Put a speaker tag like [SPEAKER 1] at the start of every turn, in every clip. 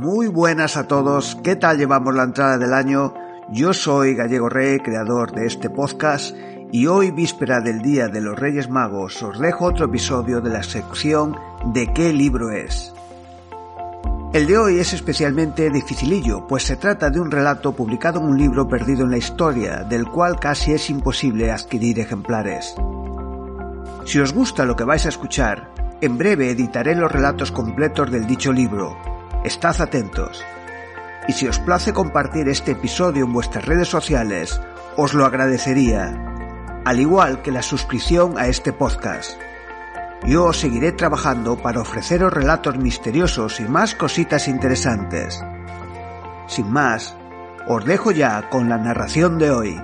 [SPEAKER 1] Muy buenas a todos, ¿qué tal llevamos la entrada del año? Yo soy Gallego Rey, creador de este podcast, y hoy, víspera del Día de los Reyes Magos, os dejo otro episodio de la sección de qué libro es. El de hoy es especialmente dificilillo, pues se trata de un relato publicado en un libro perdido en la historia, del cual casi es imposible adquirir ejemplares. Si os gusta lo que vais a escuchar, en breve editaré los relatos completos del dicho libro. Estad atentos. Y si os place compartir este episodio en vuestras redes sociales, os lo agradecería, al igual que la suscripción a este podcast. Yo seguiré trabajando para ofreceros relatos misteriosos y más cositas interesantes. Sin más, os dejo ya con la narración de hoy.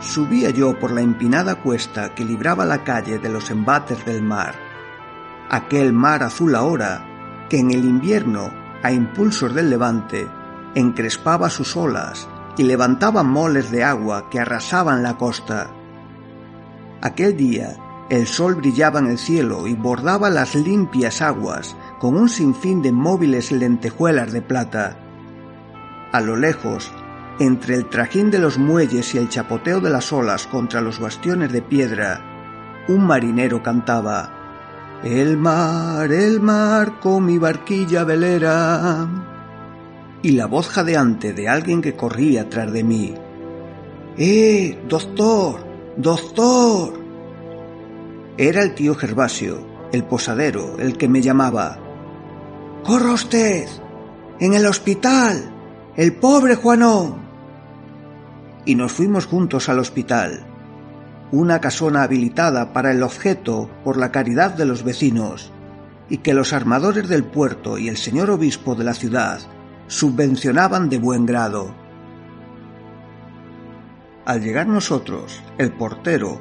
[SPEAKER 1] Subía yo por la empinada cuesta que libraba la calle de los embates del mar. Aquel mar azul ahora, que en el invierno, a impulsos del levante, encrespaba sus olas y levantaba moles de agua que arrasaban la costa. Aquel día el sol brillaba en el cielo y bordaba las limpias aguas con un sinfín de móviles lentejuelas de plata. A lo lejos entre el trajín de los muelles y el chapoteo de las olas contra los bastiones de piedra, un marinero cantaba El mar, el mar, con mi barquilla velera. Y la voz jadeante de alguien que corría tras de mí. ¡Eh, doctor! ¡Doctor! Era el tío Gervasio, el posadero, el que me llamaba. ¡Corra usted! ¡En el hospital! ¡El pobre Juanón! Y nos fuimos juntos al hospital, una casona habilitada para el objeto por la caridad de los vecinos, y que los armadores del puerto y el señor obispo de la ciudad subvencionaban de buen grado. Al llegar nosotros, el portero,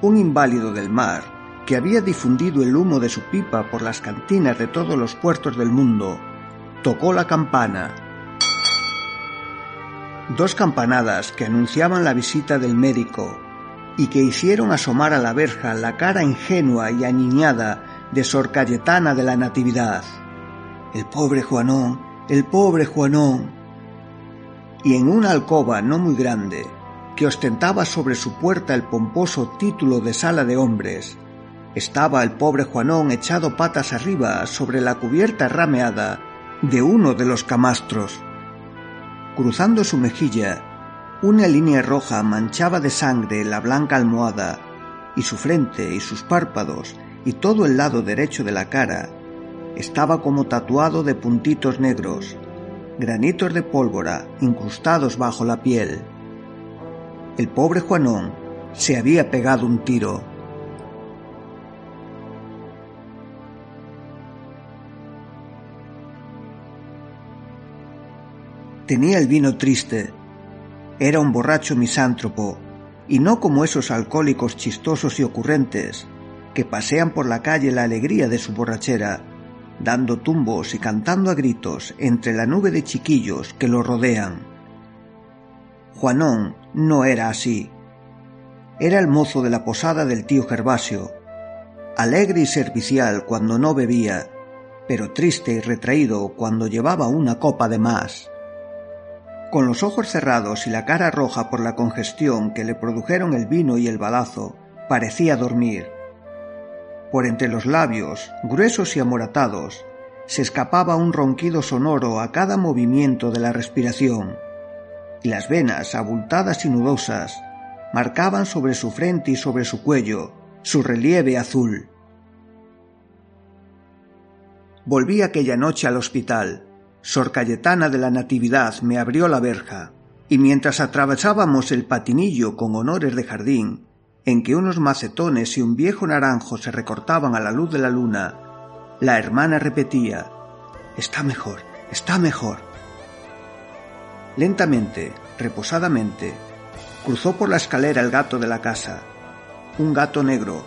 [SPEAKER 1] un inválido del mar, que había difundido el humo de su pipa por las cantinas de todos los puertos del mundo, tocó la campana dos campanadas que anunciaban la visita del médico y que hicieron asomar a la verja la cara ingenua y aniñada de Sor Cayetana de la Natividad. El pobre Juanón, el pobre Juanón. Y en una alcoba no muy grande, que ostentaba sobre su puerta el pomposo título de sala de hombres, estaba el pobre Juanón echado patas arriba sobre la cubierta rameada de uno de los camastros. Cruzando su mejilla, una línea roja manchaba de sangre la blanca almohada, y su frente y sus párpados y todo el lado derecho de la cara estaba como tatuado de puntitos negros, granitos de pólvora incrustados bajo la piel. El pobre Juanón se había pegado un tiro. Tenía el vino triste. Era un borracho misántropo, y no como esos alcohólicos chistosos y ocurrentes que pasean por la calle la alegría de su borrachera, dando tumbos y cantando a gritos entre la nube de chiquillos que lo rodean. Juanón no era así. Era el mozo de la posada del tío Gervasio, alegre y servicial cuando no bebía, pero triste y retraído cuando llevaba una copa de más. Con los ojos cerrados y la cara roja por la congestión que le produjeron el vino y el balazo, parecía dormir. Por entre los labios, gruesos y amoratados, se escapaba un ronquido sonoro a cada movimiento de la respiración, y las venas, abultadas y nudosas, marcaban sobre su frente y sobre su cuello su relieve azul. Volví aquella noche al hospital, Sor Cayetana de la Natividad me abrió la verja, y mientras atravesábamos el patinillo con honores de jardín, en que unos macetones y un viejo naranjo se recortaban a la luz de la luna, La hermana repetía Está mejor, está mejor. Lentamente, reposadamente, cruzó por la escalera el gato de la casa, un gato negro,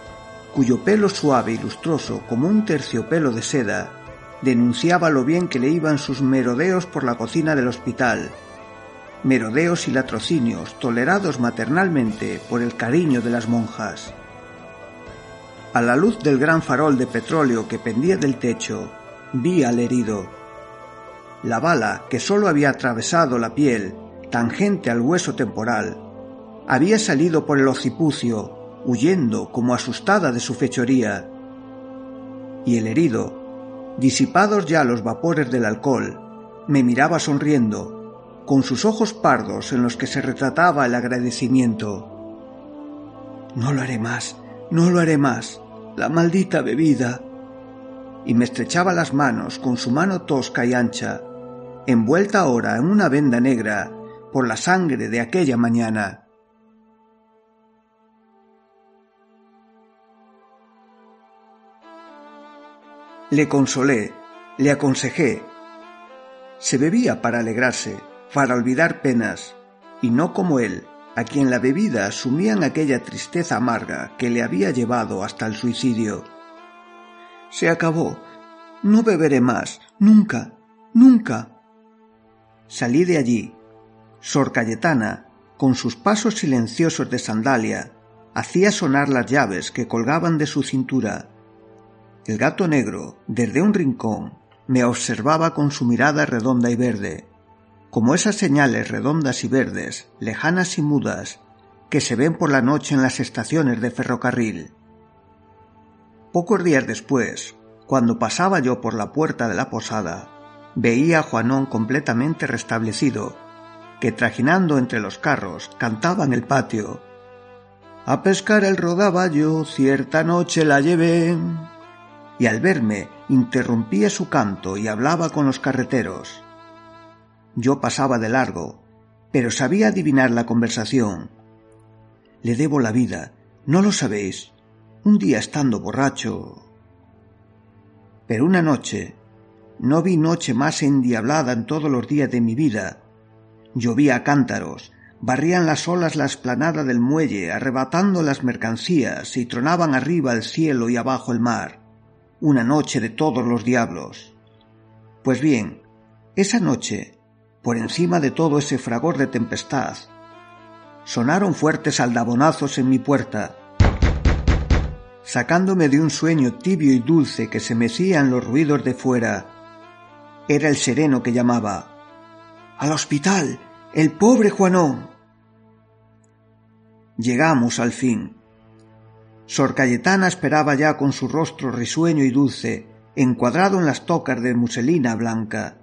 [SPEAKER 1] cuyo pelo suave y lustroso como un terciopelo de seda denunciaba lo bien que le iban sus merodeos por la cocina del hospital, merodeos y latrocinios tolerados maternalmente por el cariño de las monjas. A la luz del gran farol de petróleo que pendía del techo, vi al herido. La bala, que sólo había atravesado la piel, tangente al hueso temporal, había salido por el occipucio, huyendo como asustada de su fechoría. Y el herido, disipados ya los vapores del alcohol, me miraba sonriendo, con sus ojos pardos en los que se retrataba el agradecimiento. No lo haré más, no lo haré más. La maldita bebida y me estrechaba las manos con su mano tosca y ancha, envuelta ahora en una venda negra por la sangre de aquella mañana. Le consolé, le aconsejé. Se bebía para alegrarse, para olvidar penas, y no como él, a quien la bebida sumía en aquella tristeza amarga que le había llevado hasta el suicidio. Se acabó. No beberé más. Nunca. Nunca. Salí de allí. Sor Cayetana, con sus pasos silenciosos de sandalia, hacía sonar las llaves que colgaban de su cintura. El gato negro, desde un rincón, me observaba con su mirada redonda y verde, como esas señales redondas y verdes, lejanas y mudas, que se ven por la noche en las estaciones de ferrocarril. Pocos días después, cuando pasaba yo por la puerta de la posada, veía a Juanón completamente restablecido, que trajinando entre los carros cantaba en el patio. A pescar el rodaballo cierta noche la llevé. Y al verme interrumpía su canto y hablaba con los carreteros. Yo pasaba de largo, pero sabía adivinar la conversación. Le debo la vida, ¿no lo sabéis? un día estando borracho. Pero una noche, no vi noche más endiablada en todos los días de mi vida. Llovía cántaros, barrían las olas la esplanada del muelle, arrebatando las mercancías, y tronaban arriba el cielo y abajo el mar. Una noche de todos los diablos. Pues bien, esa noche, por encima de todo ese fragor de tempestad, sonaron fuertes aldabonazos en mi puerta, sacándome de un sueño tibio y dulce que se mecía en los ruidos de fuera. Era el sereno que llamaba. Al hospital. El pobre Juanón. Llegamos al fin. Sor Cayetana esperaba ya con su rostro risueño y dulce, encuadrado en las tocas de muselina blanca.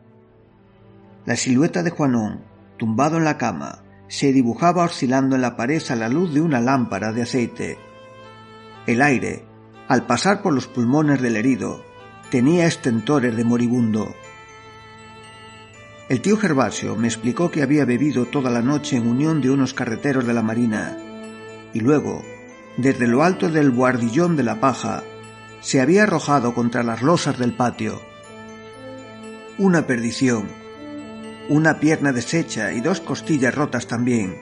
[SPEAKER 1] La silueta de Juanón, tumbado en la cama, se dibujaba oscilando en la pared a la luz de una lámpara de aceite. El aire, al pasar por los pulmones del herido, tenía estentores de moribundo. El tío Gervasio me explicó que había bebido toda la noche en unión de unos carreteros de la marina, y luego, desde lo alto del buhardillón de la paja, se había arrojado contra las losas del patio. Una perdición, una pierna deshecha y dos costillas rotas también,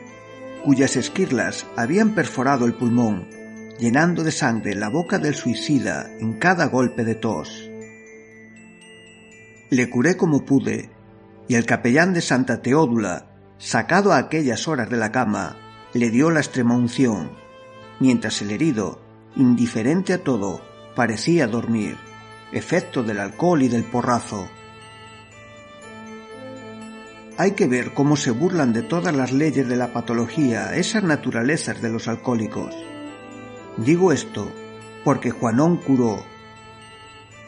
[SPEAKER 1] cuyas esquirlas habían perforado el pulmón llenando de sangre la boca del suicida en cada golpe de tos. Le curé como pude, y el capellán de Santa Teódula, sacado a aquellas horas de la cama, le dio la extrema unción, mientras el herido, indiferente a todo, parecía dormir, efecto del alcohol y del porrazo. Hay que ver cómo se burlan de todas las leyes de la patología esas naturalezas de los alcohólicos. Digo esto porque Juanón curó.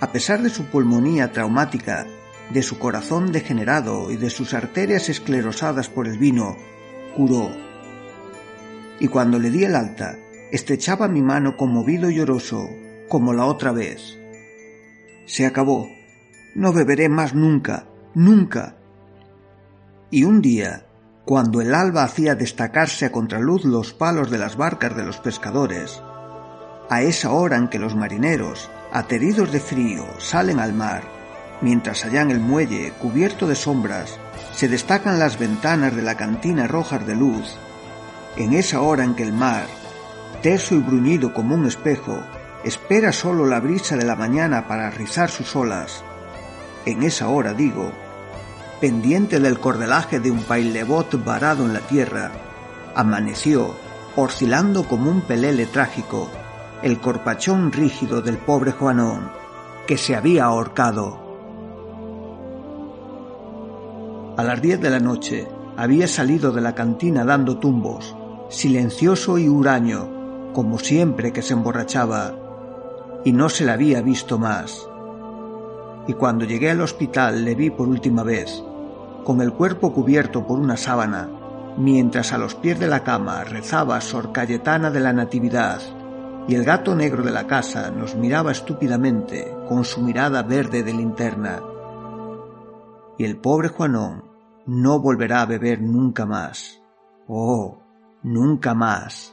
[SPEAKER 1] A pesar de su pulmonía traumática, de su corazón degenerado y de sus arterias esclerosadas por el vino, curó. Y cuando le di el alta, estrechaba mi mano conmovido y lloroso, como la otra vez. Se acabó. No beberé más nunca, nunca. Y un día, cuando el alba hacía destacarse a contraluz los palos de las barcas de los pescadores, a esa hora en que los marineros, ateridos de frío, salen al mar, mientras allá en el muelle, cubierto de sombras, se destacan las ventanas de la cantina rojas de luz, en esa hora en que el mar, teso y bruñido como un espejo, espera solo la brisa de la mañana para rizar sus olas, en esa hora, digo, pendiente del cordelaje de un pailebot varado en la tierra, amaneció, oscilando como un pelele trágico, el corpachón rígido del pobre Juanón, que se había ahorcado. A las diez de la noche había salido de la cantina dando tumbos, silencioso y huraño, como siempre que se emborrachaba, y no se le había visto más. Y cuando llegué al hospital le vi por última vez, con el cuerpo cubierto por una sábana, mientras a los pies de la cama rezaba Sor Cayetana de la Natividad, y el gato negro de la casa nos miraba estúpidamente con su mirada verde de linterna. Y el pobre Juanón no volverá a beber nunca más. Oh, nunca más.